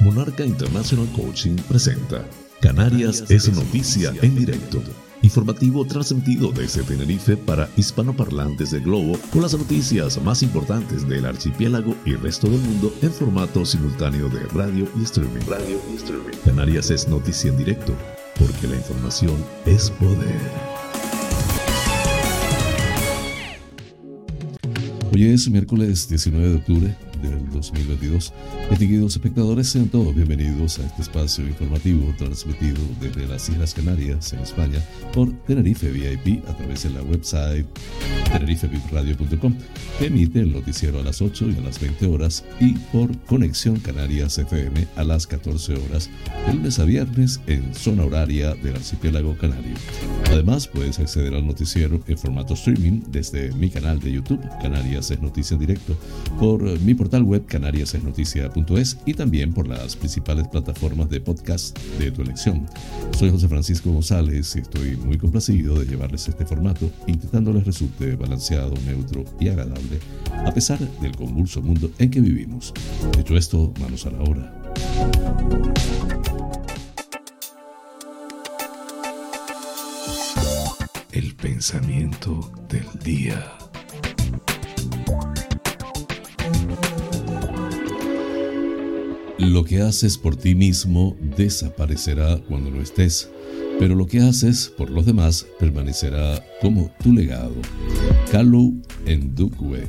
Monarca International Coaching presenta Canarias es noticia en directo. Informativo transmitido desde Tenerife para hispanoparlantes del globo con las noticias más importantes del archipiélago y resto del mundo en formato simultáneo de radio y streaming. Radio y streaming. Canarias es noticia en directo porque la información es poder. Hoy es miércoles 19 de octubre del 2022. Distinguidos espectadores, sean todos bienvenidos a este espacio informativo transmitido desde las Islas Canarias, en España, por Tenerife VIP a través de la website tenerifevipradio.com, que emite el noticiero a las 8 y a las 20 horas y por Conexión Canarias FM a las 14 horas, de lunes a viernes en zona horaria del archipiélago canario. Además, puedes acceder al noticiero en formato streaming desde mi canal de YouTube, Canarias es Noticia en Directo, por mi portal web canariasesnoticia.es y también por las principales plataformas de podcast de tu elección. Soy José Francisco González y estoy muy complacido de llevarles este formato, intentando les resulte balanceado, neutro y agradable, a pesar del convulso mundo en que vivimos. Dicho esto, manos a la obra. El pensamiento del día. Lo que haces por ti mismo desaparecerá cuando no estés, pero lo que haces por los demás permanecerá como tu legado. Kalu Ndukwe.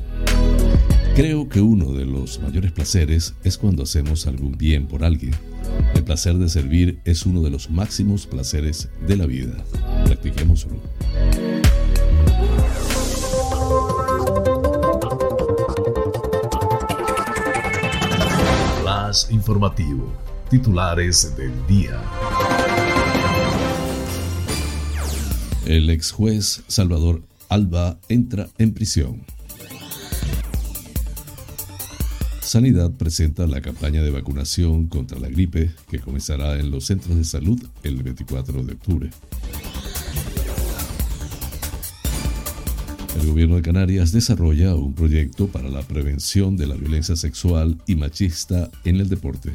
Creo que uno de los mayores placeres es cuando hacemos algún bien por alguien. El placer de servir es uno de los máximos placeres de la vida. Practiquémoslo. Informativo. Titulares del día. El ex juez Salvador Alba entra en prisión. Sanidad presenta la campaña de vacunación contra la gripe que comenzará en los centros de salud el 24 de octubre. El gobierno de Canarias desarrolla un proyecto para la prevención de la violencia sexual y machista en el deporte.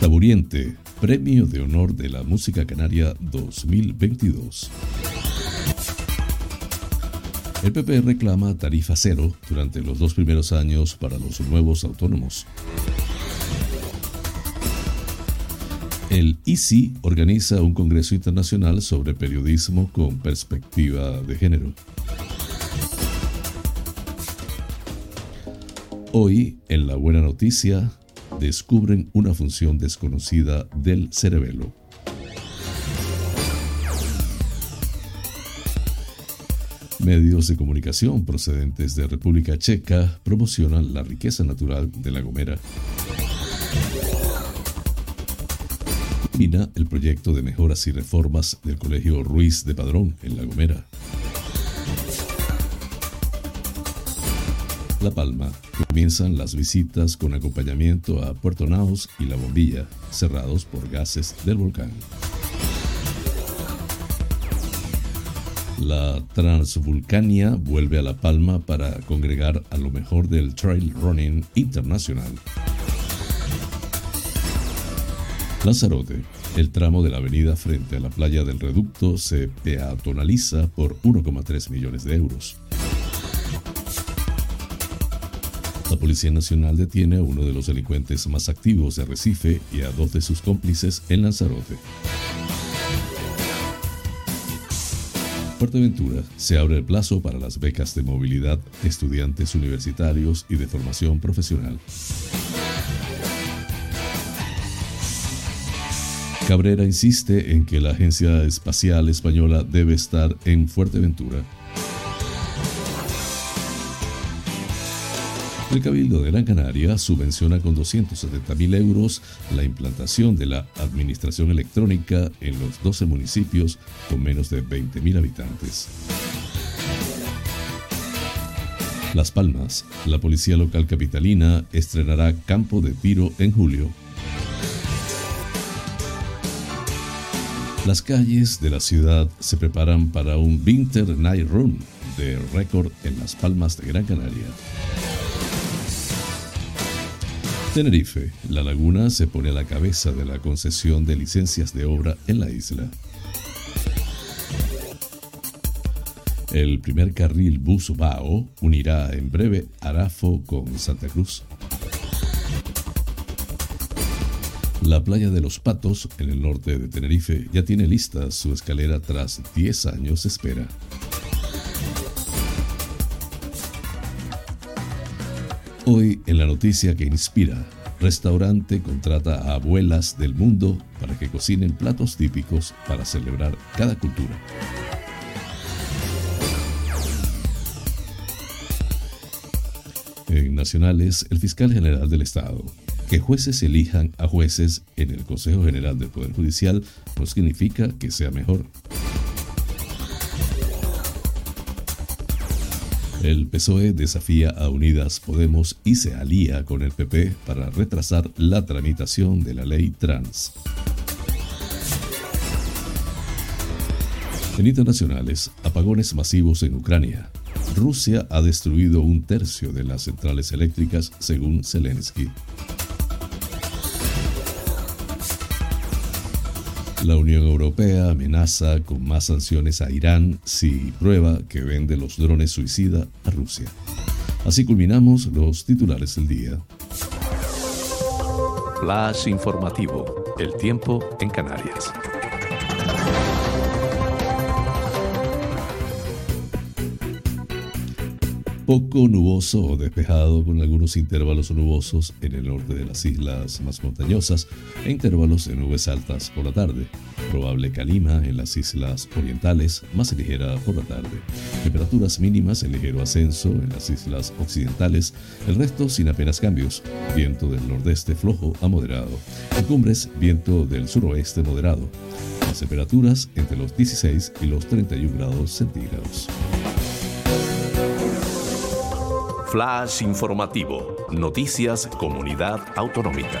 Taburiente, Premio de Honor de la Música Canaria 2022. El PP reclama tarifa cero durante los dos primeros años para los nuevos autónomos. El ICI organiza un congreso internacional sobre periodismo con perspectiva de género. Hoy, en La Buena Noticia, descubren una función desconocida del cerebelo. Medios de comunicación procedentes de República Checa promocionan la riqueza natural de La Gomera. El proyecto de mejoras y reformas del Colegio Ruiz de Padrón en La Gomera. La Palma. Comienzan las visitas con acompañamiento a Puerto Naos y La Bombilla, cerrados por gases del volcán. La Transvulcania vuelve a La Palma para congregar a lo mejor del trail running internacional. Lanzarote. El tramo de la avenida frente a la playa del Reducto se peatonaliza por 1,3 millones de euros. La Policía Nacional detiene a uno de los delincuentes más activos de Recife y a dos de sus cómplices en Lanzarote. Fuerteventura se abre el plazo para las becas de movilidad estudiantes universitarios y de formación profesional. Cabrera insiste en que la Agencia Espacial Española debe estar en Fuerteventura. El Cabildo de Gran Canaria subvenciona con 270.000 euros la implantación de la administración electrónica en los 12 municipios con menos de 20.000 habitantes. Las Palmas, la Policía Local Capitalina estrenará campo de tiro en julio. Las calles de la ciudad se preparan para un Winter Night Run de récord en las Palmas de Gran Canaria. Tenerife, la laguna se pone a la cabeza de la concesión de licencias de obra en la isla. El primer carril bus BAO unirá en breve Arafo con Santa Cruz. La playa de los Patos, en el norte de Tenerife, ya tiene lista su escalera tras 10 años de espera. Hoy en la noticia que inspira, restaurante contrata a abuelas del mundo para que cocinen platos típicos para celebrar cada cultura. En nacionales, el fiscal general del Estado. Que jueces elijan a jueces en el Consejo General del Poder Judicial no significa que sea mejor. El PSOE desafía a Unidas Podemos y se alía con el PP para retrasar la tramitación de la ley trans. En internacionales, apagones masivos en Ucrania. Rusia ha destruido un tercio de las centrales eléctricas, según Zelensky. La Unión Europea amenaza con más sanciones a Irán si prueba que vende los drones suicida a Rusia. Así culminamos los titulares del día. Flash informativo. El tiempo en Canarias. Poco nuboso o despejado con algunos intervalos nubosos en el norte de las islas más montañosas e intervalos de nubes altas por la tarde. Probable calima en las islas orientales, más ligera por la tarde. Temperaturas mínimas en ligero ascenso en las islas occidentales, el resto sin apenas cambios. Viento del nordeste flojo a moderado. En cumbres, viento del suroeste moderado. Las temperaturas entre los 16 y los 31 grados centígrados. Flash informativo. Noticias Comunidad Autonómica.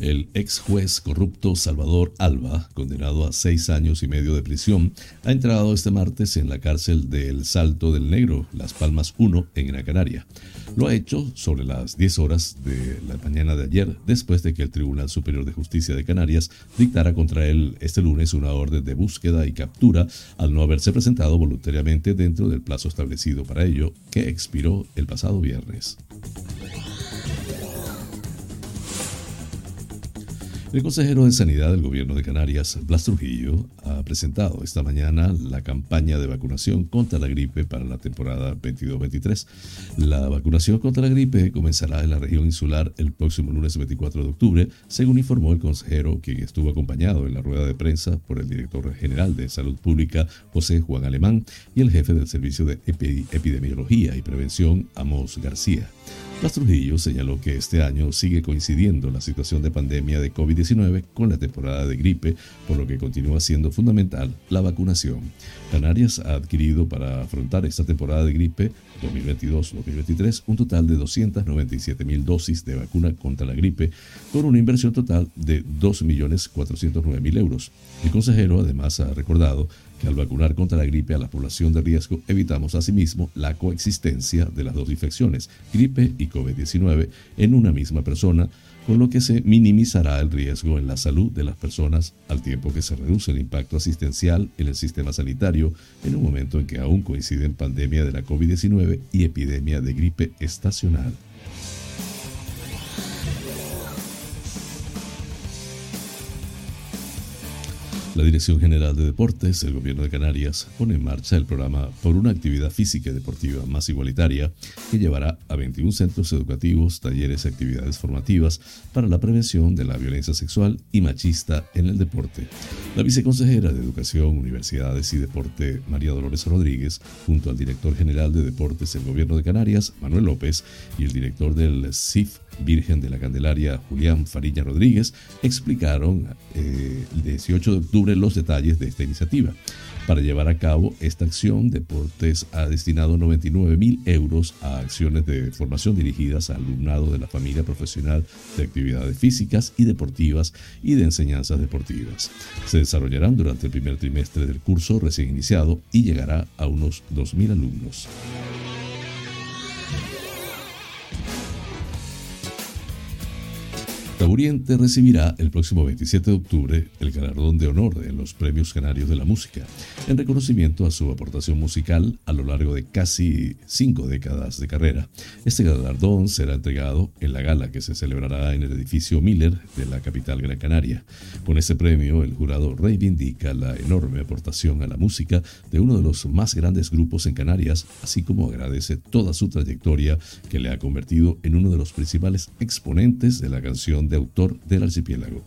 El ex juez corrupto Salvador Alba, condenado a seis años y medio de prisión, ha entrado este martes en la cárcel del Salto del Negro, Las Palmas 1, en Gran Canaria. Lo ha hecho sobre las 10 horas de la mañana de ayer, después de que el Tribunal Superior de Justicia de Canarias dictara contra él este lunes una orden de búsqueda y captura al no haberse presentado voluntariamente dentro del plazo establecido para ello, que expiró el pasado viernes. El consejero de Sanidad del Gobierno de Canarias, Blas Trujillo, ha presentado esta mañana la campaña de vacunación contra la gripe para la temporada 22-23. La vacunación contra la gripe comenzará en la región insular el próximo lunes 24 de octubre, según informó el consejero, quien estuvo acompañado en la rueda de prensa por el director general de Salud Pública, José Juan Alemán, y el jefe del Servicio de Epidemiología y Prevención, Amos García. Las Trujillo señaló que este año sigue coincidiendo la situación de pandemia de COVID-19 con la temporada de gripe, por lo que continúa siendo fundamental la vacunación. Canarias ha adquirido para afrontar esta temporada de gripe 2022-2023 un total de 297 mil dosis de vacuna contra la gripe, con una inversión total de 2.409.000 euros. El consejero además ha recordado que al vacunar contra la gripe a la población de riesgo evitamos asimismo la coexistencia de las dos infecciones, gripe y COVID-19, en una misma persona, con lo que se minimizará el riesgo en la salud de las personas al tiempo que se reduce el impacto asistencial en el sistema sanitario en un momento en que aún coinciden pandemia de la COVID-19 y epidemia de gripe estacional. La Dirección General de Deportes del Gobierno de Canarias pone en marcha el programa por una actividad física y deportiva más igualitaria que llevará a 21 centros educativos, talleres y actividades formativas para la prevención de la violencia sexual y machista en el deporte. La viceconsejera de Educación, Universidades y Deporte, María Dolores Rodríguez, junto al director general de Deportes del Gobierno de Canarias, Manuel López, y el director del CIF Virgen de la Candelaria, Julián Farilla Rodríguez, explicaron eh, el 18 de octubre los detalles de esta iniciativa. Para llevar a cabo esta acción, Deportes ha destinado 99 mil euros a acciones de formación dirigidas al alumnado de la familia profesional de actividades físicas y deportivas y de enseñanzas deportivas. Se desarrollarán durante el primer trimestre del curso recién iniciado y llegará a unos 2.000 alumnos. Taburiente recibirá el próximo 27 de octubre el galardón de honor en los Premios Canarios de la Música, en reconocimiento a su aportación musical a lo largo de casi cinco décadas de carrera. Este galardón será entregado en la gala que se celebrará en el edificio Miller de la capital Gran Canaria. Con este premio, el jurado reivindica la enorme aportación a la música de uno de los más grandes grupos en Canarias, así como agradece toda su trayectoria que le ha convertido en uno de los principales exponentes de la canción de autor del archipiélago.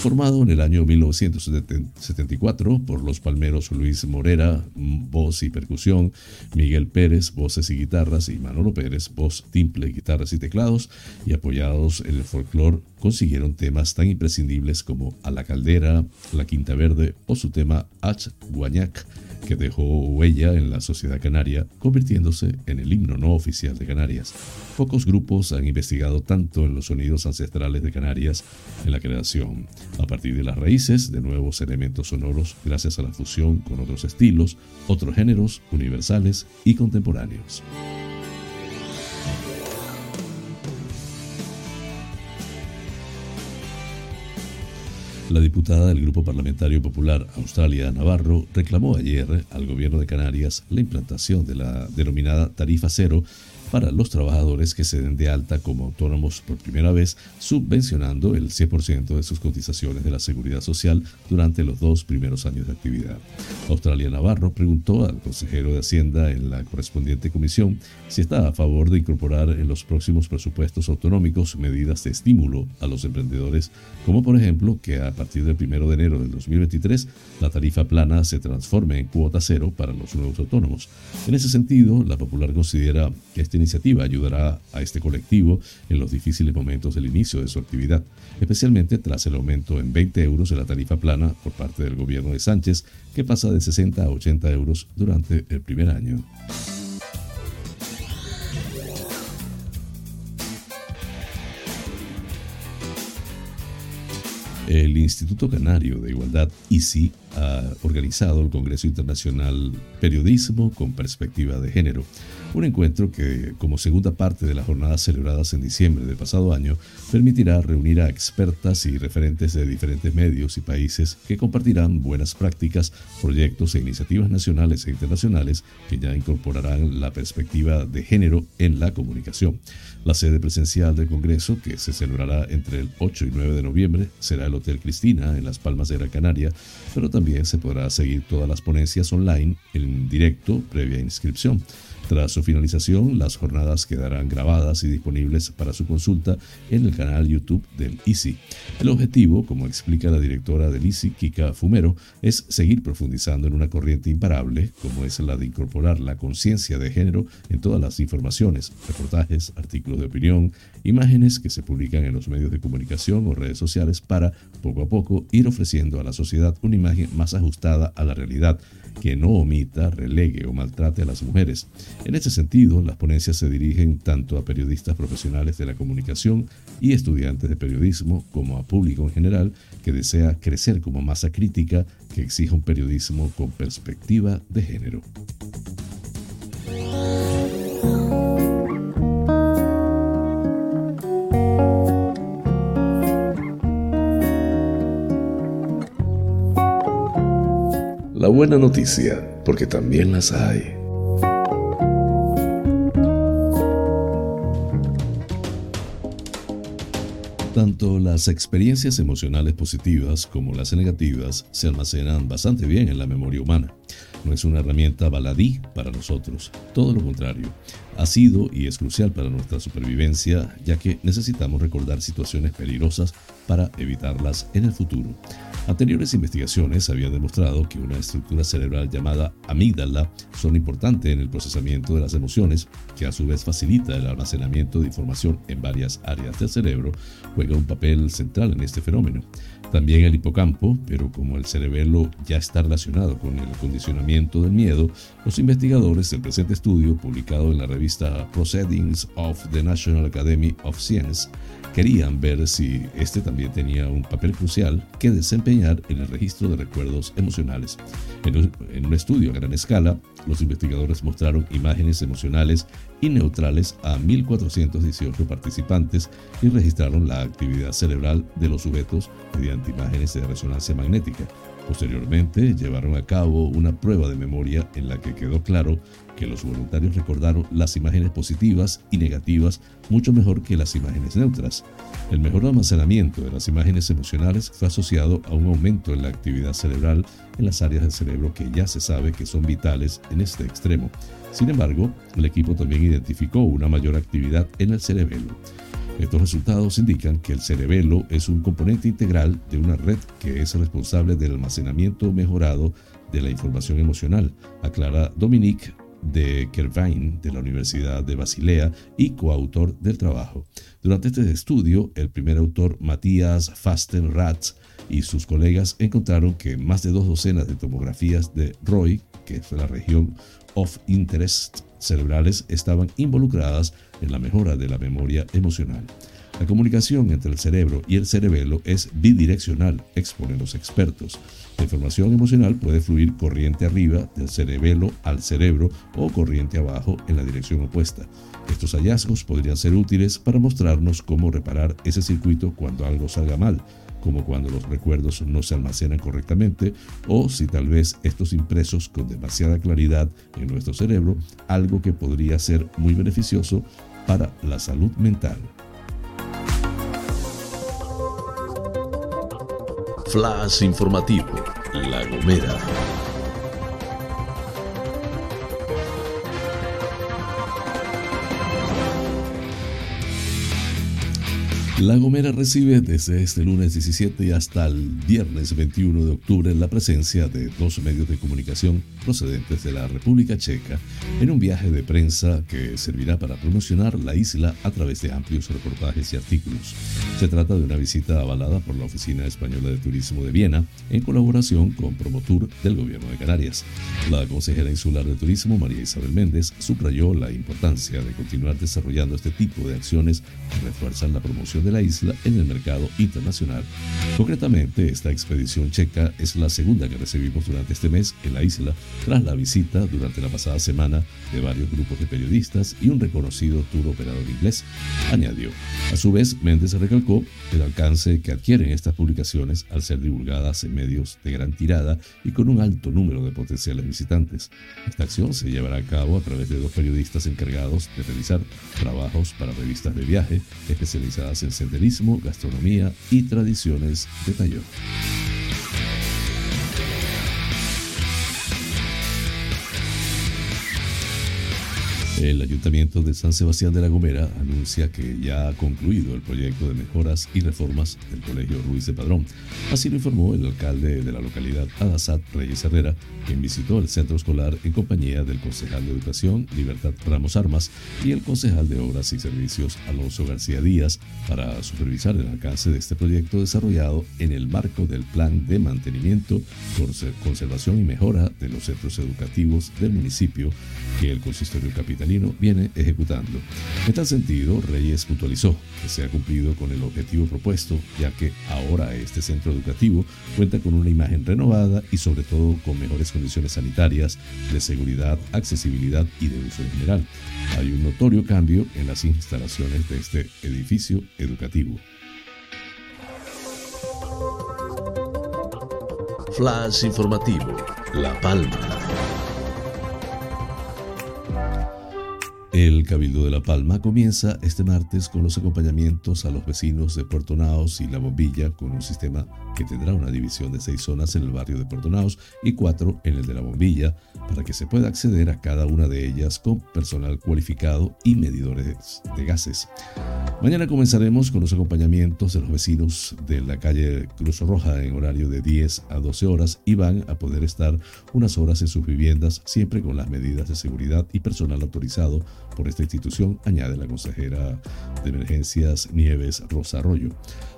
Formado en el año 1974 por los palmeros Luis Morera, voz y percusión, Miguel Pérez, voces y guitarras, y Manolo Pérez, voz, timple, guitarras y teclados, y apoyados en el folclore, consiguieron temas tan imprescindibles como A la Caldera, La Quinta Verde o su tema Ach Guañac que dejó huella en la sociedad canaria, convirtiéndose en el himno no oficial de Canarias. Pocos grupos han investigado tanto en los sonidos ancestrales de Canarias en la creación, a partir de las raíces de nuevos elementos sonoros gracias a la fusión con otros estilos, otros géneros universales y contemporáneos. La diputada del Grupo Parlamentario Popular Australia Navarro reclamó ayer al gobierno de Canarias la implantación de la denominada tarifa cero para los trabajadores que se den de alta como autónomos por primera vez, subvencionando el 100% de sus cotizaciones de la seguridad social durante los dos primeros años de actividad. Australia Navarro preguntó al consejero de Hacienda en la correspondiente comisión si está a favor de incorporar en los próximos presupuestos autonómicos medidas de estímulo a los emprendedores, como por ejemplo que a partir del 1 de enero del 2023 la tarifa plana se transforme en cuota cero para los nuevos autónomos. En ese sentido, la Popular considera este iniciativa ayudará a este colectivo en los difíciles momentos del inicio de su actividad, especialmente tras el aumento en 20 euros de la tarifa plana por parte del gobierno de Sánchez, que pasa de 60 a 80 euros durante el primer año. El Instituto Canario de Igualdad, ICI, ha organizado el Congreso Internacional Periodismo con Perspectiva de Género, un encuentro que, como segunda parte de las jornadas celebradas en diciembre del pasado año, permitirá reunir a expertas y referentes de diferentes medios y países que compartirán buenas prácticas, proyectos e iniciativas nacionales e internacionales que ya incorporarán la perspectiva de género en la comunicación. La sede presencial del Congreso, que se celebrará entre el 8 y 9 de noviembre, será el Hotel Cristina en Las Palmas de Gran Canaria, pero también se podrá seguir todas las ponencias online en directo previa inscripción. Tras su finalización, las jornadas quedarán grabadas y disponibles para su consulta en el canal YouTube del ICI. El objetivo, como explica la directora del ICI, Kika Fumero, es seguir profundizando en una corriente imparable, como es la de incorporar la conciencia de género en todas las informaciones, reportajes, artículos de opinión, imágenes que se publican en los medios de comunicación o redes sociales para, poco a poco, ir ofreciendo a la sociedad una imagen más ajustada a la realidad que no omita, relegue o maltrate a las mujeres. En este sentido, las ponencias se dirigen tanto a periodistas profesionales de la comunicación y estudiantes de periodismo como a público en general que desea crecer como masa crítica que exija un periodismo con perspectiva de género. La buena noticia, porque también las hay. Tanto las experiencias emocionales positivas como las negativas se almacenan bastante bien en la memoria humana. No es una herramienta baladí para nosotros, todo lo contrario. Ha sido y es crucial para nuestra supervivencia, ya que necesitamos recordar situaciones peligrosas para evitarlas en el futuro. Anteriores investigaciones habían demostrado que una estructura cerebral llamada amígdala son importante en el procesamiento de las emociones, que a su vez facilita el almacenamiento de información en varias áreas del cerebro, juega un papel central en este fenómeno. También el hipocampo, pero como el cerebelo ya está relacionado con el condicionamiento del miedo, los investigadores del presente estudio, publicado en la revista Proceedings of the National Academy of Science, querían ver si este también tenía un papel crucial que desempeñar en el registro de recuerdos emocionales. En un estudio a gran escala, los investigadores mostraron imágenes emocionales y neutrales a 1.418 participantes y registraron la actividad cerebral de los sujetos mediante imágenes de resonancia magnética. Posteriormente llevaron a cabo una prueba de memoria en la que quedó claro que los voluntarios recordaron las imágenes positivas y negativas mucho mejor que las imágenes neutras. El mejor almacenamiento de las imágenes emocionales fue asociado a un aumento en la actividad cerebral en las áreas del cerebro que ya se sabe que son vitales en este extremo. Sin embargo, el equipo también identificó una mayor actividad en el cerebelo. Estos resultados indican que el cerebelo es un componente integral de una red que es responsable del almacenamiento mejorado de la información emocional, aclara Dominique de Kervain de la Universidad de Basilea y coautor del trabajo. Durante este estudio, el primer autor, Matías Fastenratz, y sus colegas encontraron que más de dos docenas de tomografías de ROI, que es la región of interest cerebrales, estaban involucradas en la mejora de la memoria emocional. La comunicación entre el cerebro y el cerebelo es bidireccional, exponen los expertos. La información emocional puede fluir corriente arriba del cerebelo al cerebro o corriente abajo en la dirección opuesta. Estos hallazgos podrían ser útiles para mostrarnos cómo reparar ese circuito cuando algo salga mal, como cuando los recuerdos no se almacenan correctamente o si tal vez estos impresos con demasiada claridad en nuestro cerebro, algo que podría ser muy beneficioso para la salud mental. Flash informativo, La Gomera. La Gomera recibe desde este lunes 17 y hasta el viernes 21 de octubre la presencia de dos medios de comunicación procedentes de la República Checa en un viaje de prensa que servirá para promocionar la isla a través de amplios reportajes y artículos. Se trata de una visita avalada por la Oficina Española de Turismo de Viena en colaboración con Promotur del Gobierno de Canarias. La consejera insular de Turismo, María Isabel Méndez, subrayó la importancia de continuar desarrollando este tipo de acciones que refuerzan la promoción de la isla en el mercado internacional. Concretamente, esta expedición checa es la segunda que recibimos durante este mes en la isla, tras la visita durante la pasada semana de varios grupos de periodistas y un reconocido tour operador inglés, añadió. A su vez, Méndez recalcó el alcance que adquieren estas publicaciones al ser divulgadas en medios de gran tirada y con un alto número de potenciales visitantes. Esta acción se llevará a cabo a través de dos periodistas encargados de realizar trabajos para revistas de viaje especializadas en senderismo, gastronomía y tradiciones de Tallón. El Ayuntamiento de San Sebastián de la Gomera anuncia que ya ha concluido el proyecto de mejoras y reformas del Colegio Ruiz de Padrón. Así lo informó el alcalde de la localidad, Adasat Reyes Herrera, quien visitó el centro escolar en compañía del concejal de Educación, Libertad Ramos Armas, y el concejal de Obras y Servicios, Alonso García Díaz, para supervisar el alcance de este proyecto desarrollado en el marco del Plan de Mantenimiento, Conservación y Mejora de los Centros Educativos del municipio que el consistorio capitalino viene ejecutando. En tal sentido, Reyes puntualizó que se ha cumplido con el objetivo propuesto, ya que ahora este centro educativo cuenta con una imagen renovada y sobre todo con mejores condiciones sanitarias, de seguridad, accesibilidad y de uso en general. Hay un notorio cambio en las instalaciones de este edificio educativo. Flash informativo, La Palma. El Cabildo de La Palma comienza este martes con los acompañamientos a los vecinos de Puerto Naos y La Bombilla con un sistema que tendrá una división de seis zonas en el barrio de Puerto Naos y cuatro en el de la Bombilla, para que se pueda acceder a cada una de ellas con personal cualificado y medidores de gases. Mañana comenzaremos con los acompañamientos de los vecinos de la calle Cruz Roja en horario de 10 a 12 horas y van a poder estar unas horas en sus viviendas siempre con las medidas de seguridad y personal autorizado por esta institución, añade la consejera de emergencias Nieves Rosa Arroyo.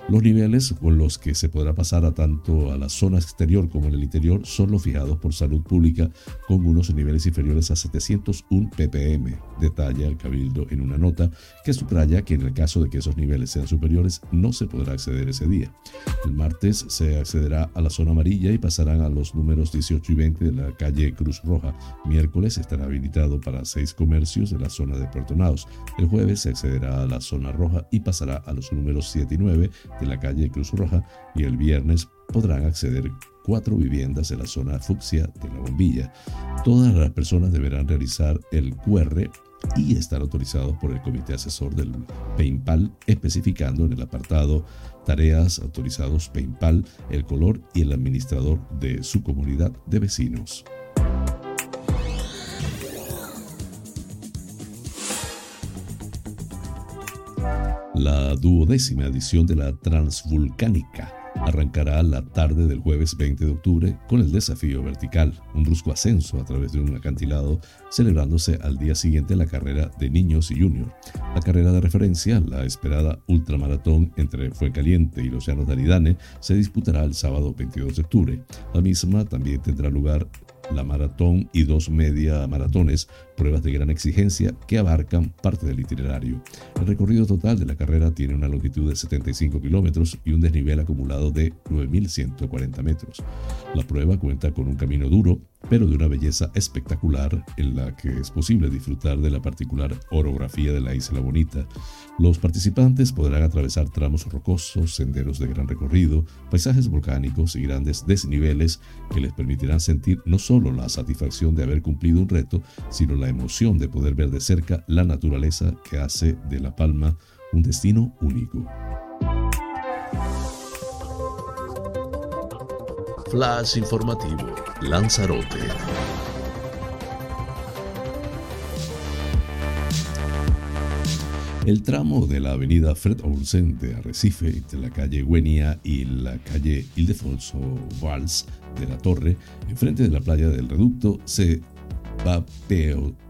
Los niveles con los que se podrá pasar a tanto a la zona exterior como en el interior son los fijados por salud pública con unos niveles inferiores a 701 ppm, detalla el Cabildo en una nota que subraya que en el caso de que esos niveles sean superiores no se podrá acceder ese día. El martes se accederá a la zona amarilla y pasarán a los números 18 y 20 de la calle Cruz Roja. Miércoles estará habilitado para seis comercios de la zona de Puerto Naos. El jueves se accederá a la zona roja y pasará a los números 7 y 9 de la calle Cruz Roja y el viernes podrán acceder cuatro viviendas de la zona fucsia de la bombilla. Todas las personas deberán realizar el QR y estar autorizados por el comité asesor del PayPal, especificando en el apartado tareas autorizados PayPal, el color y el administrador de su comunidad de vecinos. La duodécima edición de la Transvulcánica arrancará la tarde del jueves 20 de octubre con el desafío vertical, un brusco ascenso a través de un acantilado, celebrándose al día siguiente la carrera de niños y junior. La carrera de referencia, la esperada ultramaratón entre Fuencaliente y los Llanos de Aridane, se disputará el sábado 22 de octubre. La misma también tendrá lugar la maratón y dos media maratones, pruebas de gran exigencia que abarcan parte del itinerario. El recorrido total de la carrera tiene una longitud de 75 kilómetros y un desnivel acumulado de 9.140 metros. La prueba cuenta con un camino duro, pero de una belleza espectacular en la que es posible disfrutar de la particular orografía de la Isla Bonita. Los participantes podrán atravesar tramos rocosos, senderos de gran recorrido, paisajes volcánicos y grandes desniveles que les permitirán sentir no solo la satisfacción de haber cumplido un reto, sino la emoción de poder ver de cerca la naturaleza que hace de La Palma un destino único. Flash informativo, Lanzarote. El tramo de la avenida Fred Olsen de Arrecife, entre la calle Güenia y la calle Ildefonso Valls de la Torre, enfrente de la playa del Reducto, se va a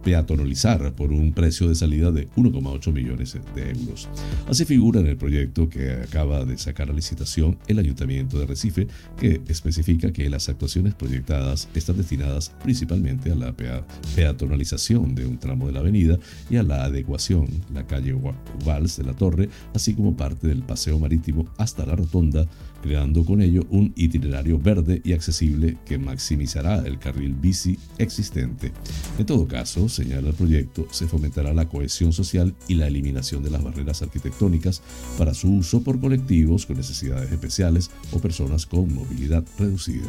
peatonalizar por un precio de salida de 1,8 millones de euros. Así figura en el proyecto que acaba de sacar a licitación el Ayuntamiento de Recife, que especifica que las actuaciones proyectadas están destinadas principalmente a la peatonalización de un tramo de la avenida y a la adecuación, la calle Valls de la Torre, así como parte del paseo marítimo hasta la rotonda creando con ello un itinerario verde y accesible que maximizará el carril bici existente. En todo caso, señala el proyecto, se fomentará la cohesión social y la eliminación de las barreras arquitectónicas para su uso por colectivos con necesidades especiales o personas con movilidad reducida.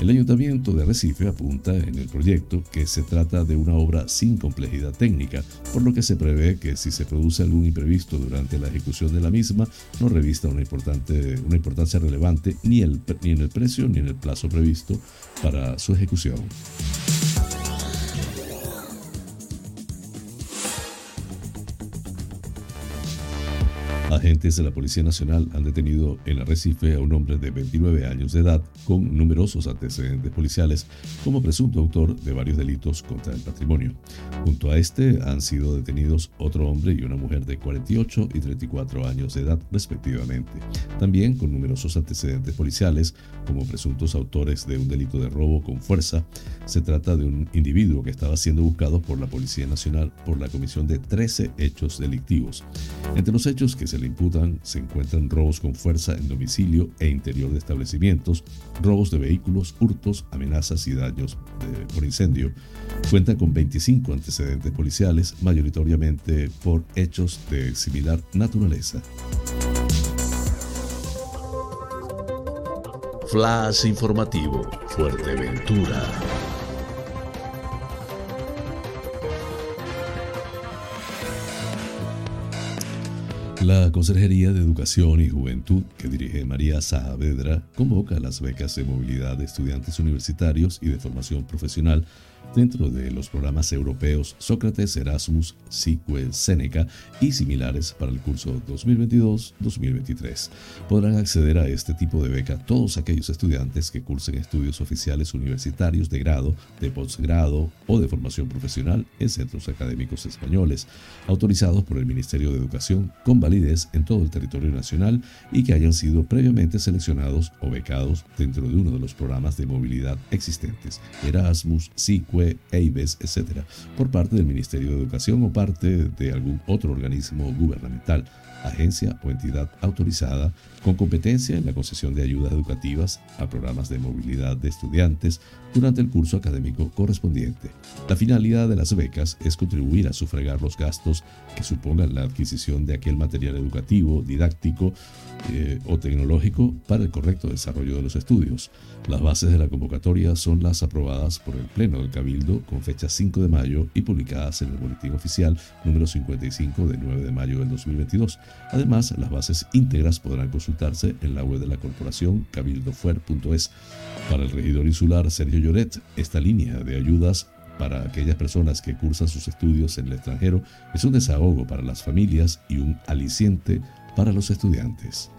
El Ayuntamiento de Recife apunta en el proyecto que se trata de una obra sin complejidad técnica, por lo que se prevé que si se produce algún imprevisto durante la ejecución de la misma, no revista una, importante, una importancia relevante ni, el, ni en el precio ni en el plazo previsto para su ejecución. Agentes de la Policía Nacional han detenido en Arrecife a un hombre de 29 años de edad con numerosos antecedentes policiales como presunto autor de varios delitos contra el patrimonio. Junto a este han sido detenidos otro hombre y una mujer de 48 y 34 años de edad respectivamente, también con numerosos antecedentes policiales como presuntos autores de un delito de robo con fuerza. Se trata de un individuo que estaba siendo buscado por la Policía Nacional por la comisión de 13 hechos delictivos. Entre los hechos que se le imputan se encuentran robos con fuerza en domicilio e interior de establecimientos, robos de vehículos, hurtos, amenazas y daños por incendio. Cuentan con 25 antecedentes policiales, mayoritariamente por hechos de similar naturaleza. Flash informativo, Fuerteventura. La Consejería de Educación y Juventud, que dirige María Saavedra, convoca las becas de movilidad de estudiantes universitarios y de formación profesional dentro de los programas europeos Sócrates, Erasmus, SICUE, Seneca y similares para el curso 2022-2023. Podrán acceder a este tipo de beca todos aquellos estudiantes que cursen estudios oficiales universitarios de grado, de posgrado o de formación profesional en centros académicos españoles, autorizados por el Ministerio de Educación con validez en todo el territorio nacional y que hayan sido previamente seleccionados o becados dentro de uno de los programas de movilidad existentes, Erasmus, EIBES, etc., por parte del Ministerio de Educación o parte de algún otro organismo gubernamental, agencia o entidad autorizada con competencia en la concesión de ayudas educativas a programas de movilidad de estudiantes durante el curso académico correspondiente. La finalidad de las becas es contribuir a sufragar los gastos que supongan la adquisición de aquel material educativo, didáctico eh, o tecnológico para el correcto desarrollo de los estudios. Las bases de la convocatoria son las aprobadas por el Pleno del Cabildo con fecha 5 de mayo y publicadas en el Boletín Oficial número 55 del 9 de mayo del 2022. Además, las bases íntegras podrán consultarse en la web de la corporación cabildofuer.es. Para el regidor insular Sergio Lloret, esta línea de ayudas para aquellas personas que cursan sus estudios en el extranjero es un desahogo para las familias y un aliciente para los estudiantes.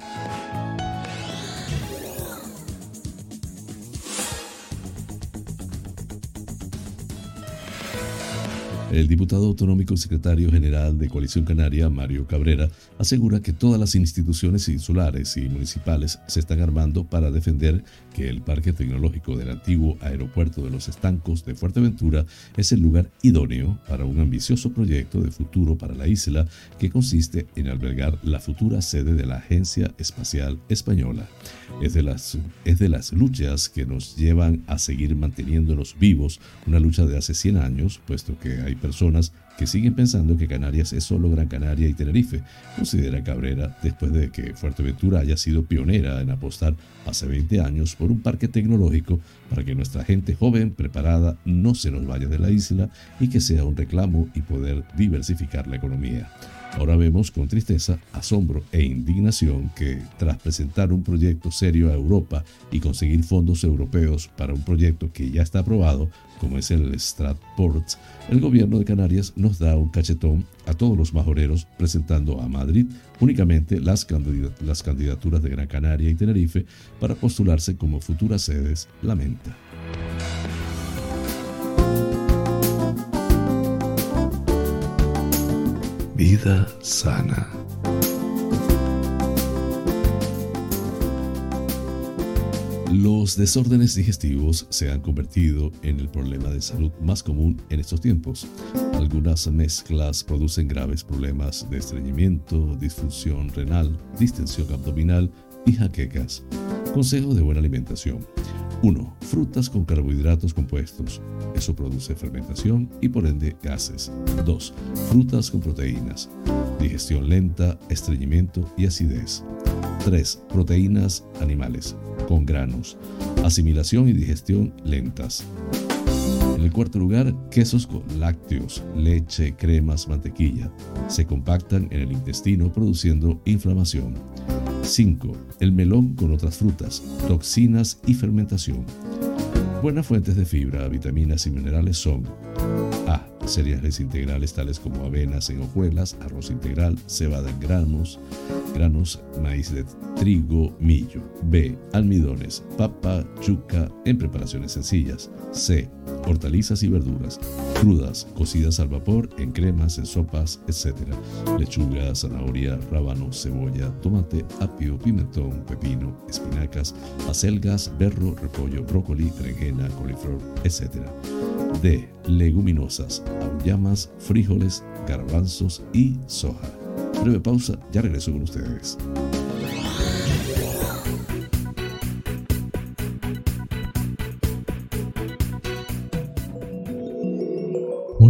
El diputado autonómico y secretario general de Coalición Canaria, Mario Cabrera, asegura que todas las instituciones insulares y municipales se están armando para defender que el Parque Tecnológico del antiguo Aeropuerto de los Estancos de Fuerteventura es el lugar idóneo para un ambicioso proyecto de futuro para la isla que consiste en albergar la futura sede de la Agencia Espacial Española. Es de las, es de las luchas que nos llevan a seguir manteniéndonos vivos, una lucha de hace 100 años, puesto que hay personas que siguen pensando que Canarias es solo Gran Canaria y Tenerife, considera Cabrera después de que Fuerteventura haya sido pionera en apostar hace 20 años por un parque tecnológico para que nuestra gente joven preparada no se nos vaya de la isla y que sea un reclamo y poder diversificar la economía. Ahora vemos con tristeza, asombro e indignación que tras presentar un proyecto serio a Europa y conseguir fondos europeos para un proyecto que ya está aprobado, como es el Stratport, el gobierno de Canarias nos da un cachetón a todos los majoreros presentando a Madrid únicamente las, las candidaturas de Gran Canaria y Tenerife para postularse como futuras sedes, lamenta. Vida sana. Los desórdenes digestivos se han convertido en el problema de salud más común en estos tiempos. Algunas mezclas producen graves problemas de estreñimiento, disfunción renal, distensión abdominal y jaquecas. Consejo de buena alimentación. 1. Frutas con carbohidratos compuestos. Eso produce fermentación y por ende gases. 2. Frutas con proteínas. Digestión lenta, estreñimiento y acidez. 3. Proteínas animales, con granos. Asimilación y digestión lentas. En el cuarto lugar, quesos con lácteos, leche, cremas, mantequilla. Se compactan en el intestino produciendo inflamación. 5. El melón con otras frutas, toxinas y fermentación. Buenas fuentes de fibra, vitaminas y minerales son. Cereales integrales tales como avenas en hojuelas, arroz integral, cebada en granos, granos, maíz de trigo, millo. B. Almidones, papa, yuca en preparaciones sencillas. C. Hortalizas y verduras, crudas, cocidas al vapor, en cremas, en sopas, etc. Lechuga, zanahoria, rábano, cebolla, tomate, apio, pimentón, pepino, espinacas, acelgas, berro, repollo, brócoli, berenjena, coliflor, etc. D. Leguminosas, aullamas, frijoles, garbanzos y soja. Breve pausa, ya regreso con ustedes.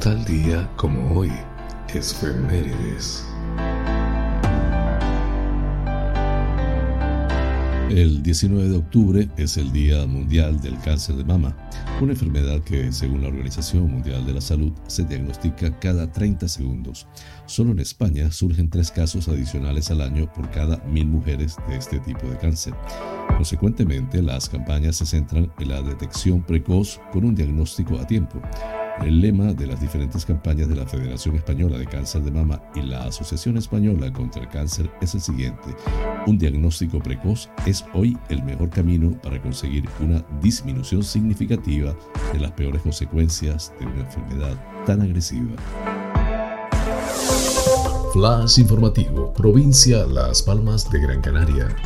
Tal día como hoy, es Femérides. El 19 de octubre es el Día Mundial del Cáncer de Mama, una enfermedad que, según la Organización Mundial de la Salud, se diagnostica cada 30 segundos. Solo en España surgen tres casos adicionales al año por cada mil mujeres de este tipo de cáncer. Consecuentemente, las campañas se centran en la detección precoz con un diagnóstico a tiempo. El lema de las diferentes campañas de la Federación Española de Cáncer de Mama y la Asociación Española contra el Cáncer es el siguiente. Un diagnóstico precoz es hoy el mejor camino para conseguir una disminución significativa de las peores consecuencias de una enfermedad tan agresiva. Flash informativo, provincia Las Palmas de Gran Canaria.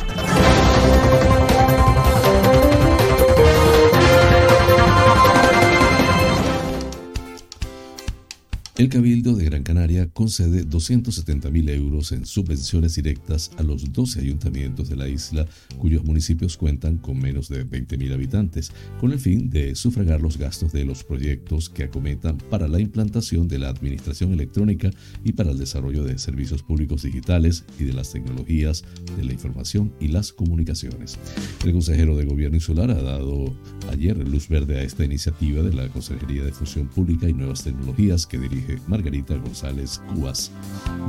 El Cabildo de Gran Canaria concede 270.000 euros en subvenciones directas a los 12 ayuntamientos de la isla cuyos municipios cuentan con menos de 20.000 habitantes, con el fin de sufragar los gastos de los proyectos que acometan para la implantación de la administración electrónica y para el desarrollo de servicios públicos digitales y de las tecnologías de la información y las comunicaciones. El consejero de Gobierno Insular ha dado ayer luz verde a esta iniciativa de la Consejería de Función Pública y Nuevas Tecnologías que dirige Margarita González Cubas.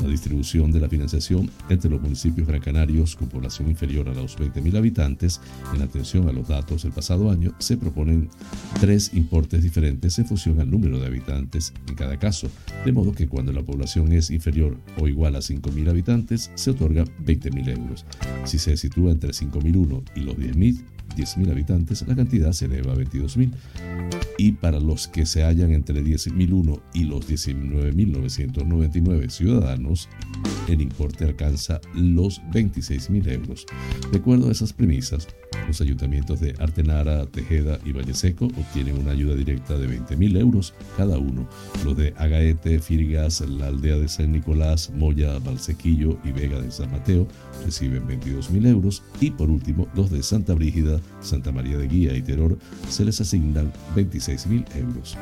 La distribución de la financiación entre los municipios gran canarios con población inferior a los 20.000 habitantes, en atención a los datos del pasado año, se proponen tres importes diferentes en función al número de habitantes en cada caso, de modo que cuando la población es inferior o igual a 5.000 habitantes, se otorga 20.000 euros. Si se sitúa entre 5.001 y los 10.000, 10.000 habitantes, la cantidad se eleva a 22.000. Y para los que se hallan entre 10.001 y los 19.999 ciudadanos, el importe alcanza los 26.000 euros. De acuerdo a esas premisas, los ayuntamientos de Artenara, Tejeda y Valleseco obtienen una ayuda directa de 20.000 euros cada uno. Los de Agaete, Firgas, la aldea de San Nicolás, Moya, Valsequillo y Vega de San Mateo reciben 22.000 euros. Y por último, los de Santa Brígida, Santa María de Guía y Teror se les asignan 26.000 euros.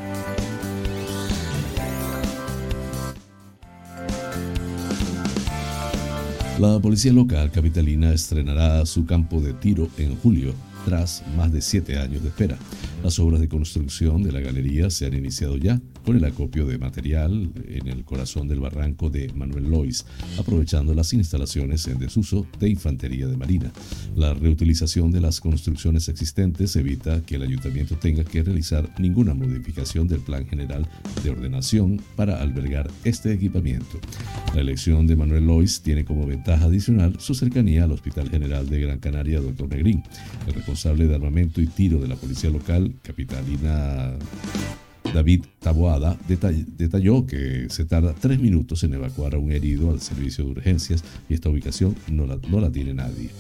La policía local capitalina estrenará su campo de tiro en julio tras más de siete años de espera. Las obras de construcción de la galería se han iniciado ya con el acopio de material en el corazón del barranco de Manuel Lois, aprovechando las instalaciones en desuso de infantería de marina. La reutilización de las construcciones existentes evita que el ayuntamiento tenga que realizar ninguna modificación del plan general de ordenación para albergar este equipamiento. La elección de Manuel Lois tiene como ventaja adicional su cercanía al Hospital General de Gran Canaria, Dr. Negrín. El responsable de armamento y tiro de la policía local, capitalina David Taboada detalló que se tarda tres minutos en evacuar a un herido al servicio de urgencias y esta ubicación no la, tiene nadie.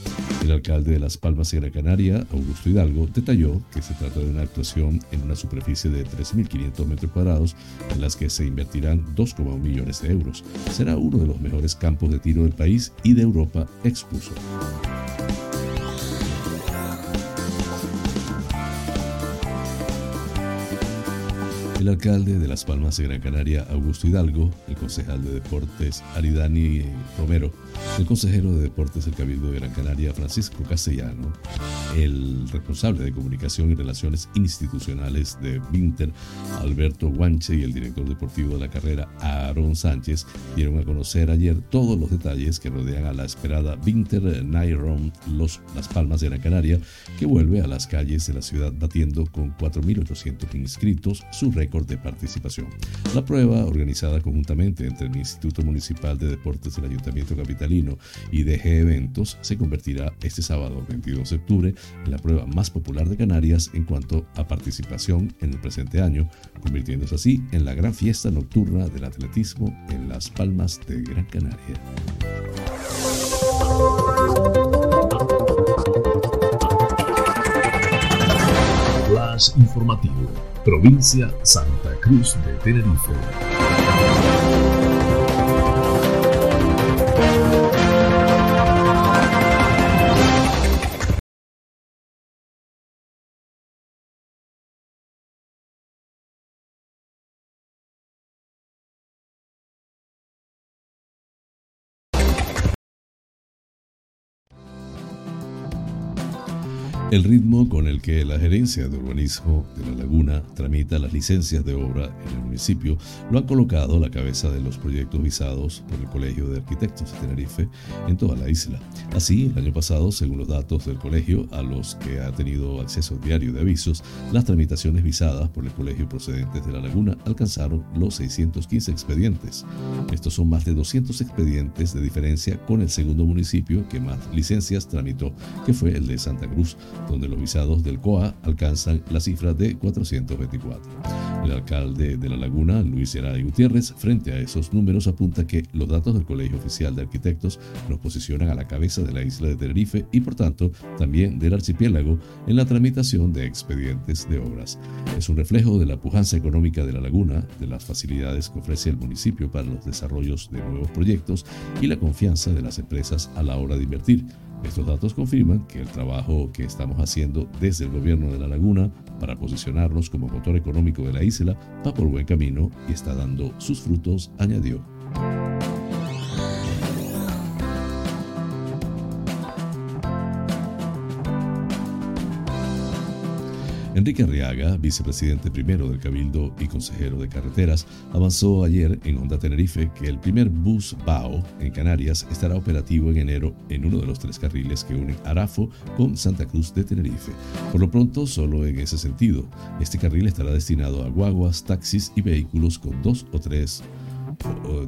El alcalde de Las Palmas de Gran Canaria, Augusto Hidalgo, detalló que se trata de una actuación en una superficie de 3.500 metros cuadrados en las que se invertirán 2,1 millones de euros. Será uno de los mejores campos de tiro del país y de Europa, expuso. El alcalde de Las Palmas de Gran Canaria, Augusto Hidalgo, el concejal de Deportes, Aridani Romero, el consejero de Deportes del Cabildo de Gran Canaria, Francisco Castellano, el responsable de Comunicación y Relaciones Institucionales de Vinter, Alberto Guanche, y el director deportivo de la carrera, Aaron Sánchez, dieron a conocer ayer todos los detalles que rodean a la esperada Vinter Night Los Las Palmas de Gran Canaria, que vuelve a las calles de la ciudad batiendo con 4.800 inscritos su récord de participación. La prueba, organizada conjuntamente entre el Instituto Municipal de Deportes del Ayuntamiento Capitalino y DG Eventos, se convertirá este sábado 22 de octubre en la prueba más popular de Canarias en cuanto a participación en el presente año, convirtiéndose así en la gran fiesta nocturna del atletismo en Las Palmas de Gran Canaria informativo, provincia Santa Cruz de Tenerife. El ritmo con el que la gerencia de urbanismo de La Laguna tramita las licencias de obra en el municipio lo ha colocado a la cabeza de los proyectos visados por el Colegio de Arquitectos de Tenerife en toda la isla. Así, el año pasado, según los datos del colegio a los que ha tenido acceso diario de avisos, las tramitaciones visadas por el colegio procedentes de La Laguna alcanzaron los 615 expedientes. Estos son más de 200 expedientes de diferencia con el segundo municipio que más licencias tramitó, que fue el de Santa Cruz donde los visados del COA alcanzan la cifra de 424. El alcalde de La Laguna, Luis Heray Gutiérrez, frente a esos números apunta que los datos del Colegio Oficial de Arquitectos nos posicionan a la cabeza de la isla de Tenerife y por tanto también del archipiélago en la tramitación de expedientes de obras. Es un reflejo de la pujanza económica de La Laguna, de las facilidades que ofrece el municipio para los desarrollos de nuevos proyectos y la confianza de las empresas a la hora de invertir estos datos confirman que el trabajo que estamos haciendo desde el gobierno de La Laguna para posicionarnos como motor económico de la isla va por buen camino y está dando sus frutos, añadió. Enrique Arriaga, vicepresidente primero del Cabildo y consejero de carreteras, avanzó ayer en Honda Tenerife que el primer bus BAO en Canarias estará operativo en enero en uno de los tres carriles que unen Arafo con Santa Cruz de Tenerife. Por lo pronto, solo en ese sentido. Este carril estará destinado a guaguas, taxis y vehículos con dos o tres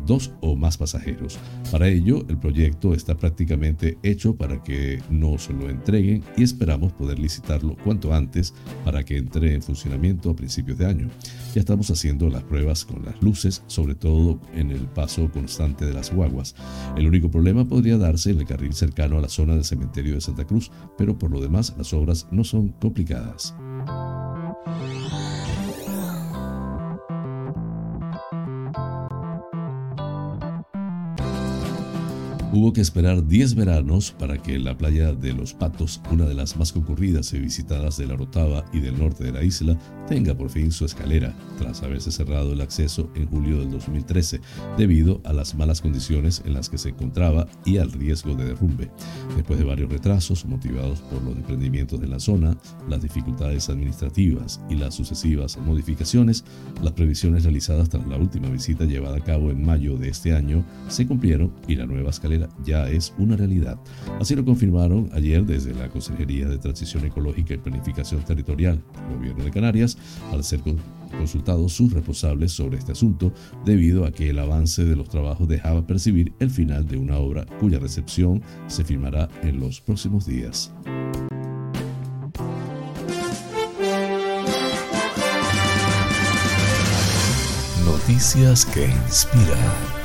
dos o más pasajeros. Para ello, el proyecto está prácticamente hecho para que nos lo entreguen y esperamos poder licitarlo cuanto antes para que entre en funcionamiento a principios de año. Ya estamos haciendo las pruebas con las luces, sobre todo en el paso constante de las guaguas. El único problema podría darse en el carril cercano a la zona del cementerio de Santa Cruz, pero por lo demás las obras no son complicadas. Hubo que esperar 10 veranos para que la playa de Los Patos, una de las más concurridas y visitadas de la Rotava y del norte de la isla, tenga por fin su escalera, tras haberse cerrado el acceso en julio del 2013, debido a las malas condiciones en las que se encontraba y al riesgo de derrumbe. Después de varios retrasos motivados por los emprendimientos de la zona, las dificultades administrativas y las sucesivas modificaciones, las previsiones realizadas tras la última visita llevada a cabo en mayo de este año se cumplieron y la nueva escalera ya es una realidad. Así lo confirmaron ayer desde la Consejería de Transición Ecológica y Planificación Territorial del Gobierno de Canarias al ser consultados sus responsables sobre este asunto debido a que el avance de los trabajos dejaba percibir el final de una obra cuya recepción se firmará en los próximos días. Noticias que inspiran.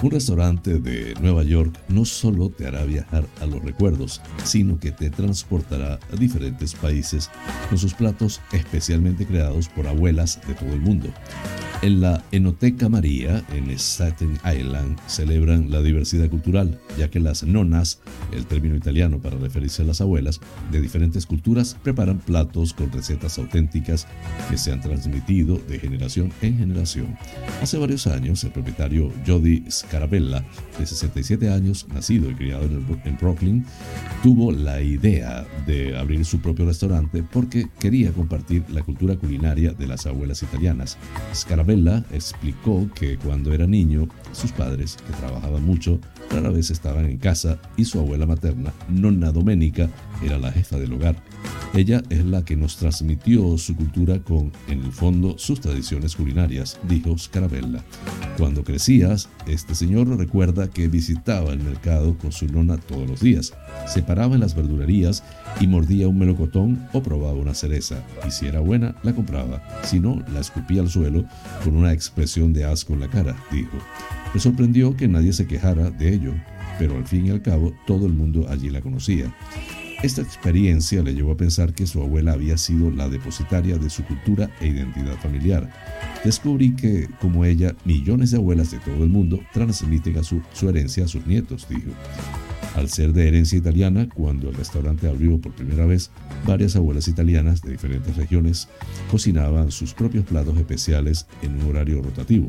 Un restaurante de Nueva York no solo te hará viajar a los recuerdos, sino que te transportará a diferentes países con sus platos especialmente creados por abuelas de todo el mundo. En la Enoteca María, en Staten Island, celebran la diversidad cultural, ya que las nonas, el término italiano para referirse a las abuelas, de diferentes culturas preparan platos con recetas auténticas que se han transmitido de generación en generación. Hace varios años, el propietario Jody Scarabella, de 67 años, nacido y criado en, Brooklyn, tuvo la idea de abrir su propio restaurante porque quería compartir la cultura culinaria de las abuelas italianas. Bella explicó que cuando era niño, sus padres, que trabajaban mucho, rara vez estaban en casa y su abuela materna, Nonna Domenica, era la jefa del hogar. Ella es la que nos transmitió su cultura con, en el fondo, sus tradiciones culinarias, dijo Scarabella. Cuando crecías, este señor recuerda que visitaba el mercado con su nona todos los días. Se paraba en las verdurerías y mordía un melocotón o probaba una cereza. Y si era buena, la compraba. Si no, la escupía al suelo con una expresión de asco en la cara, dijo. Me sorprendió que nadie se quejara de ello, pero al fin y al cabo todo el mundo allí la conocía. Esta experiencia le llevó a pensar que su abuela había sido la depositaria de su cultura e identidad familiar. Descubrí que, como ella, millones de abuelas de todo el mundo transmiten su, su herencia a sus nietos, dijo. Al ser de herencia italiana, cuando el restaurante abrió por primera vez, varias abuelas italianas de diferentes regiones cocinaban sus propios platos especiales en un horario rotativo.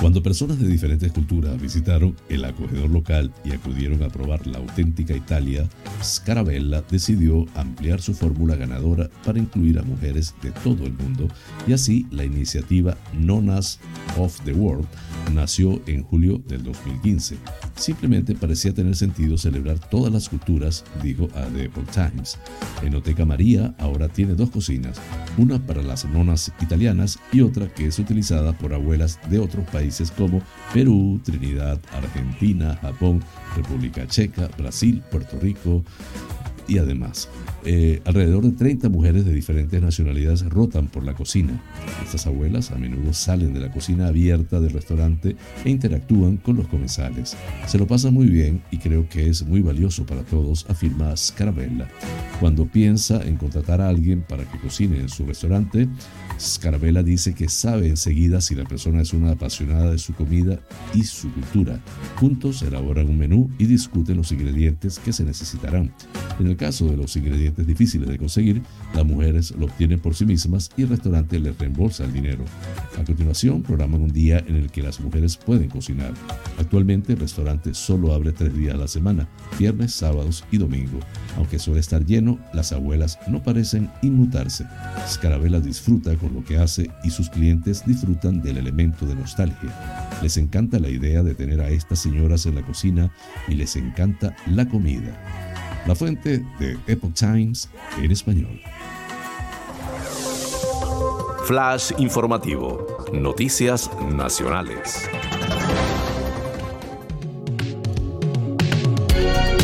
Cuando personas de diferentes culturas visitaron el acogedor local y acudieron a probar la auténtica Italia, Scarabella decidió ampliar su fórmula ganadora para incluir a mujeres de todo el mundo y así la iniciativa Nonas of the World nació en julio del 2015. Simplemente parecía tener sentido celebrar todas las culturas, dijo a The Epoch Times. Enoteca María ahora tiene dos cocinas, una para las nonas italianas y otra que es utilizada por abuelas de otros países como Perú, Trinidad, Argentina, Japón, República Checa, Brasil, Puerto Rico y además eh, alrededor de 30 mujeres de diferentes nacionalidades rotan por la cocina. Estas abuelas a menudo salen de la cocina abierta del restaurante e interactúan con los comensales. Se lo pasa muy bien y creo que es muy valioso para todos, afirma Scarabella. Cuando piensa en contratar a alguien para que cocine en su restaurante, Scarabella dice que sabe enseguida si la persona es una apasionada de su comida y su cultura. Juntos elaboran un menú y discuten los ingredientes que se necesitarán. En el caso de los ingredientes difíciles de conseguir, las mujeres lo obtienen por sí mismas y el restaurante les reembolsa el dinero. A continuación, programan un día en el que las mujeres pueden cocinar. Actualmente el restaurante solo abre tres días a la semana, viernes, sábados y domingo. Aunque suele estar lleno, las abuelas no parecen inmutarse. Scarabella disfruta con lo que hace y sus clientes disfrutan del elemento de nostalgia. Les encanta la idea de tener a estas señoras en la cocina y les encanta la comida. La fuente de Epoch Times en español. Flash informativo. Noticias nacionales.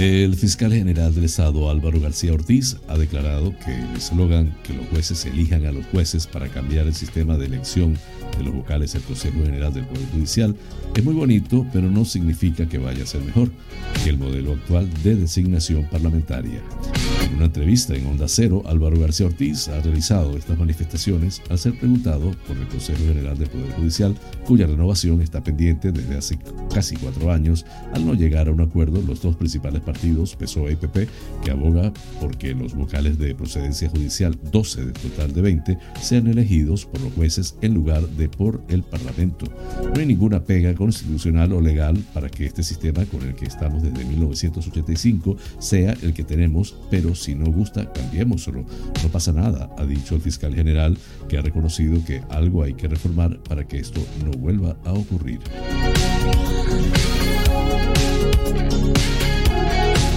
El fiscal general del Estado Álvaro García Ortiz ha declarado que el eslogan que los jueces elijan a los jueces para cambiar el sistema de elección de los vocales del Consejo General del Poder Judicial es muy bonito, pero no significa que vaya a ser mejor que el modelo actual de designación parlamentaria. En una entrevista en Onda Cero, Álvaro García Ortiz ha realizado estas manifestaciones al ser preguntado por el Consejo General del Poder Judicial, cuya renovación está pendiente desde hace casi cuatro años, al no llegar a un acuerdo los dos principales partidos, PSOE y PP, que aboga por que los vocales de procedencia judicial, 12 de total de 20, sean elegidos por los jueces en lugar de por el Parlamento. No hay ninguna pega constitucional o legal para que este sistema con el que estamos desde 1985 sea el que tenemos, pero si no gusta, cambiémoslo. No pasa nada, ha dicho el fiscal general, que ha reconocido que algo hay que reformar para que esto no vuelva a ocurrir.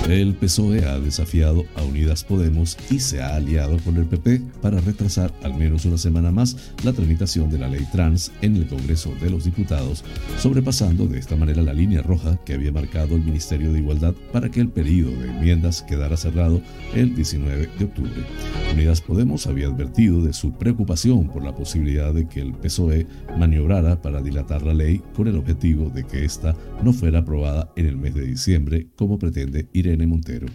El PSOE ha desafiado a Unidas Podemos y se ha aliado con el PP para retrasar al menos una semana más la tramitación de la ley trans en el Congreso de los Diputados, sobrepasando de esta manera la línea roja que había marcado el Ministerio de Igualdad para que el periodo de enmiendas quedara cerrado el 19 de octubre. Unidas Podemos había advertido de su preocupación por la posibilidad de que el PSOE maniobrara para dilatar la ley con el objetivo de que ésta no fuera aprobada en el mes de diciembre como pretende Irene Montero.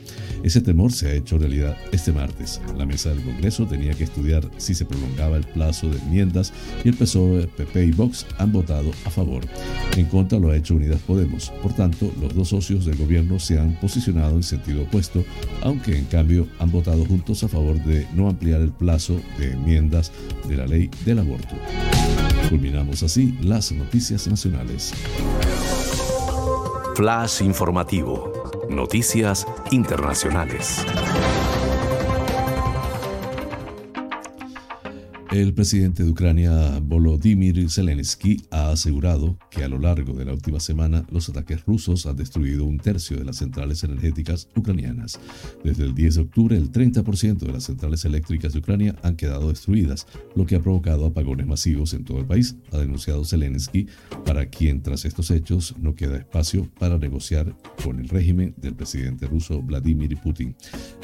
Ese temor se ha hecho realidad este martes. La mesa del Congreso tenía que estudiar si se prolongaba el plazo de enmiendas y el PSOE, PP y Vox han votado a favor. En contra lo ha hecho Unidas Podemos. Por tanto, los dos socios del gobierno se han posicionado en sentido opuesto, aunque en cambio han votado juntos a favor de no ampliar el plazo de enmiendas de la ley del aborto. Culminamos así las noticias nacionales. Flash informativo. Noticias Internacionales. El presidente de Ucrania, Volodymyr Zelensky, ha asegurado que a lo largo de la última semana los ataques rusos han destruido un tercio de las centrales energéticas ucranianas. Desde el 10 de octubre, el 30% de las centrales eléctricas de Ucrania han quedado destruidas, lo que ha provocado apagones masivos en todo el país, ha denunciado Zelensky, para quien tras estos hechos no queda espacio para negociar con el régimen del presidente ruso Vladimir Putin.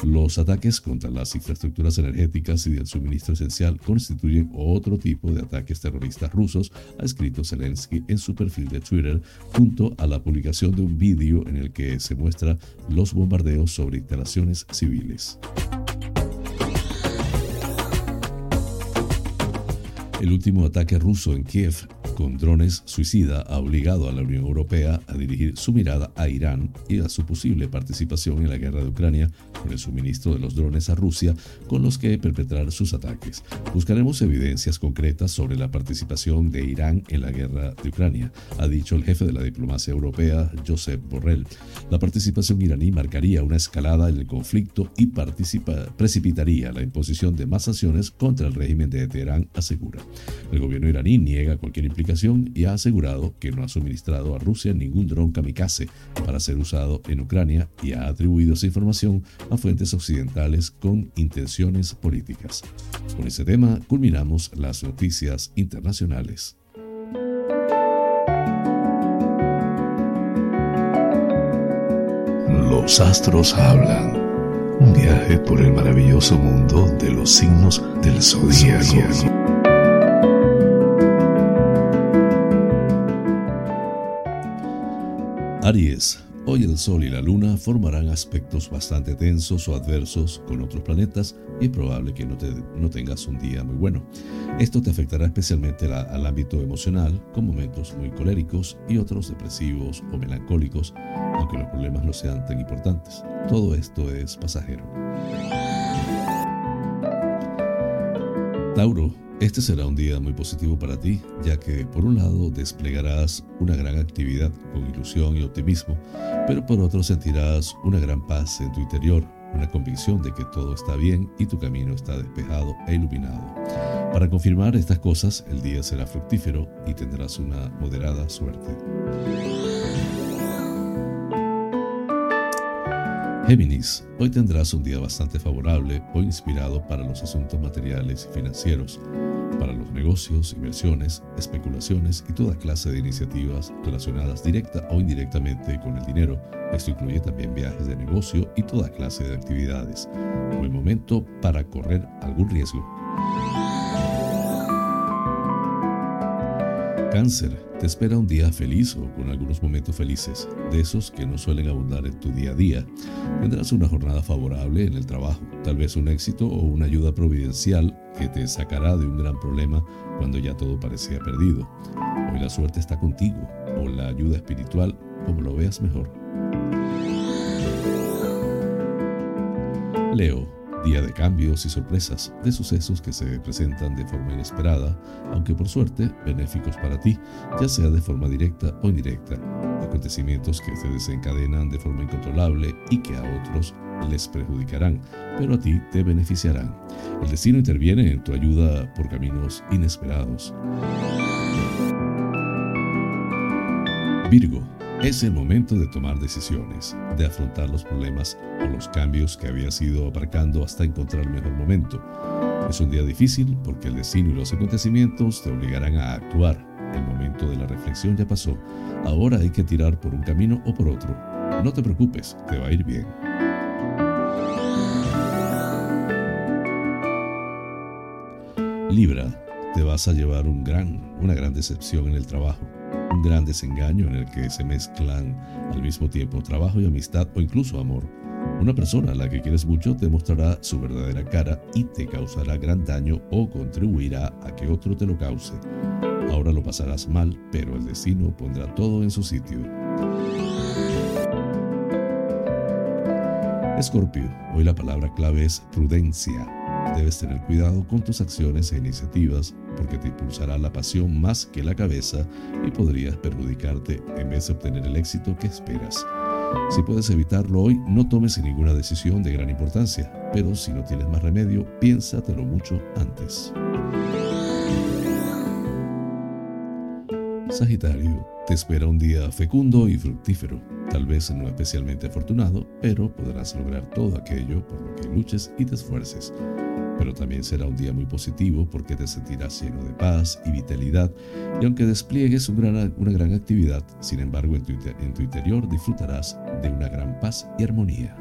Los ataques contra las infraestructuras energéticas y del suministro esencial constituyen otro tipo de ataques terroristas rusos, ha escrito Zelensky en su perfil de Twitter, junto a la publicación de un vídeo en el que se muestra los bombardeos sobre instalaciones civiles. El último ataque ruso en Kiev con drones suicida ha obligado a la Unión Europea a dirigir su mirada a Irán y a su posible participación en la guerra de Ucrania con el suministro de los drones a Rusia con los que perpetrar sus ataques. Buscaremos evidencias concretas sobre la participación de Irán en la guerra de Ucrania, ha dicho el jefe de la diplomacia europea, Josep Borrell. La participación iraní marcaría una escalada en el conflicto y precipitaría la imposición de más sanciones contra el régimen de Teherán, asegura. El gobierno iraní niega cualquier implicación y ha asegurado que no ha suministrado a Rusia ningún dron kamikaze para ser usado en Ucrania y ha atribuido esa información a fuentes occidentales con intenciones políticas. Con ese tema culminamos las noticias internacionales. Los astros hablan. Un viaje por el maravilloso mundo de los signos del zodiaco. Aries, hoy el Sol y la Luna formarán aspectos bastante tensos o adversos con otros planetas y es probable que no, tengas un día muy bueno. Esto te afectará especialmente al ámbito emocional, con momentos muy coléricos y otros depresivos o melancólicos, aunque los problemas no sean tan importantes. Todo esto es pasajero. Tauro, este será un día muy positivo para ti, ya que por un lado desplegarás una gran actividad con ilusión y optimismo, pero por otro sentirás una gran paz en tu interior, una convicción de que todo está bien y tu camino está despejado e iluminado. Para confirmar estas cosas, el día será fructífero y tendrás una moderada suerte. Géminis, hoy tendrás un día bastante favorable o inspirado para los asuntos materiales y financieros, para los negocios, inversiones, especulaciones y toda clase de iniciativas relacionadas directa o indirectamente con el dinero. Esto incluye también viajes de negocio y toda clase de actividades. Buen momento para correr algún riesgo. Cáncer, te espera un día feliz o con algunos momentos felices, de esos que no suelen abundar en tu día a día. Tendrás una jornada favorable en el trabajo, tal vez un éxito o una ayuda providencial que te sacará de un gran problema cuando ya todo parecía perdido. Hoy la suerte está contigo, o la ayuda espiritual, como lo veas mejor. Leo, Día de cambios y sorpresas, de sucesos que se presentan de forma inesperada, aunque por suerte benéficos para ti, ya sea de forma directa o indirecta. Acontecimientos que se desencadenan de forma incontrolable y que a otros les perjudicarán, pero a ti te beneficiarán. El destino interviene en tu ayuda por caminos inesperados. Virgo, Es el momento de tomar decisiones, de afrontar los problemas o los cambios que habías ido aparcando hasta encontrar el mejor momento. Es un día difícil porque el destino y los acontecimientos te obligarán a actuar. El momento de la reflexión ya pasó. Ahora hay que tirar por un camino o por otro. No te preocupes, te va a ir bien. Libra, te vas a llevar una gran decepción en el trabajo, un gran desengaño en el que se mezclan al mismo tiempo trabajo y amistad o incluso amor. Una persona a la que quieres mucho te mostrará su verdadera cara y te causará gran daño o contribuirá a que otro te lo cause. Ahora lo pasarás mal, pero el destino pondrá todo en su sitio. Escorpio, hoy la palabra clave es prudencia. Debes tener cuidado con tus acciones e iniciativas porque te impulsará la pasión más que la cabeza y podrías perjudicarte en vez de obtener el éxito que esperas. Si puedes evitarlo hoy, no tomes ninguna decisión de gran importancia, pero si no tienes más remedio, piénsatelo mucho antes. Sagitario, te espera un día fecundo y fructífero. Tal vez no especialmente afortunado, pero podrás lograr todo aquello por lo que luches y te esfuerces. Pero también será un día muy positivo porque te sentirás lleno de paz y vitalidad y aunque despliegues una gran actividad, sin embargo en tu, en tu interior disfrutarás de una gran paz y armonía.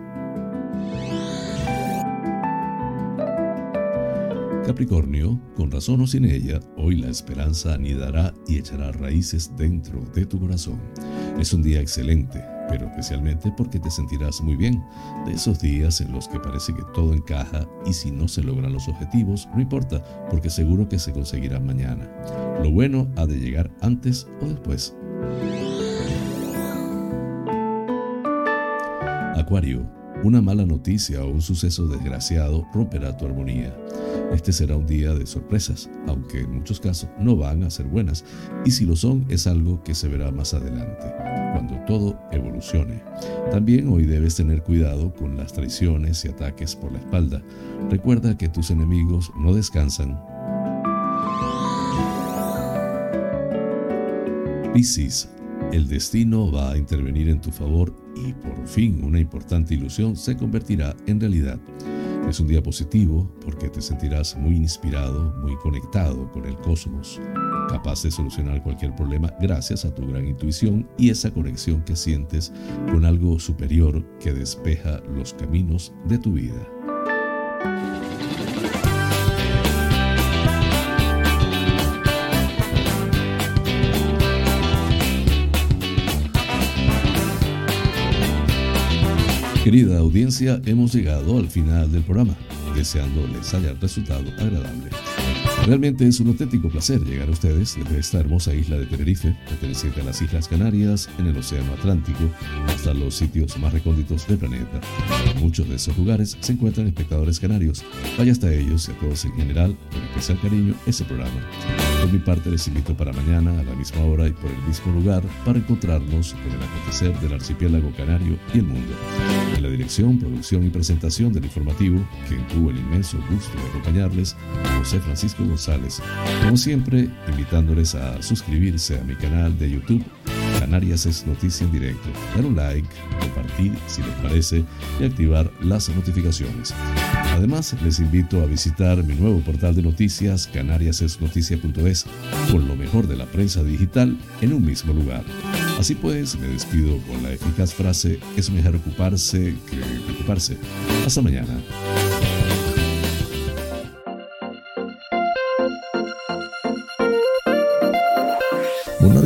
Capricornio, con razón o sin ella, hoy la esperanza anidará y echará raíces dentro de tu corazón. Es un día excelente, pero especialmente porque te sentirás muy bien, de esos días en los que parece que todo encaja y si no se logran los objetivos, no importa, porque seguro que se conseguirán mañana. Lo bueno ha de llegar antes o después. Acuario, una mala noticia o un suceso desgraciado romperá tu armonía. Este será un día de sorpresas, aunque en muchos casos no van a ser buenas, y si lo son es algo que se verá más adelante, cuando todo evolucione. También hoy debes tener cuidado con las traiciones y ataques por la espalda. Recuerda que tus enemigos no descansan. Piscis, el destino va a intervenir en tu favor y por fin una importante ilusión se convertirá en realidad. Es un día positivo porque te sentirás muy inspirado, muy conectado con el cosmos, capaz de solucionar cualquier problema gracias a tu gran intuición y esa conexión que sientes con algo superior que despeja los caminos de tu vida. Querida audiencia, hemos llegado al final del programa, deseando les haya resultado agradable. Realmente es un auténtico placer llegar a ustedes desde esta hermosa isla de Tenerife, perteneciente a las Islas Canarias, en el Océano Atlántico, hasta los sitios más recónditos del planeta. En muchos de esos lugares se encuentran espectadores canarios. Vaya hasta ellos y a todos en general, con especial cariño, ese programa. Por mi parte les invito para mañana a la misma hora y por el mismo lugar para encontrarnos con el acontecer del archipiélago canario y el mundo. En la dirección, producción y presentación del informativo, quien tuvo el inmenso gusto de acompañarles, José Francisco González. Como siempre, invitándoles a suscribirse a mi canal de YouTube Canarias es noticia en directo. Dar un like, compartir si les parece y activar las notificaciones. Además, les invito a visitar mi nuevo portal de noticias canariasesnoticia.es con lo mejor de la prensa digital en un mismo lugar. Así pues, me despido con la eficaz frase es mejor ocuparse que preocuparse. Hasta mañana.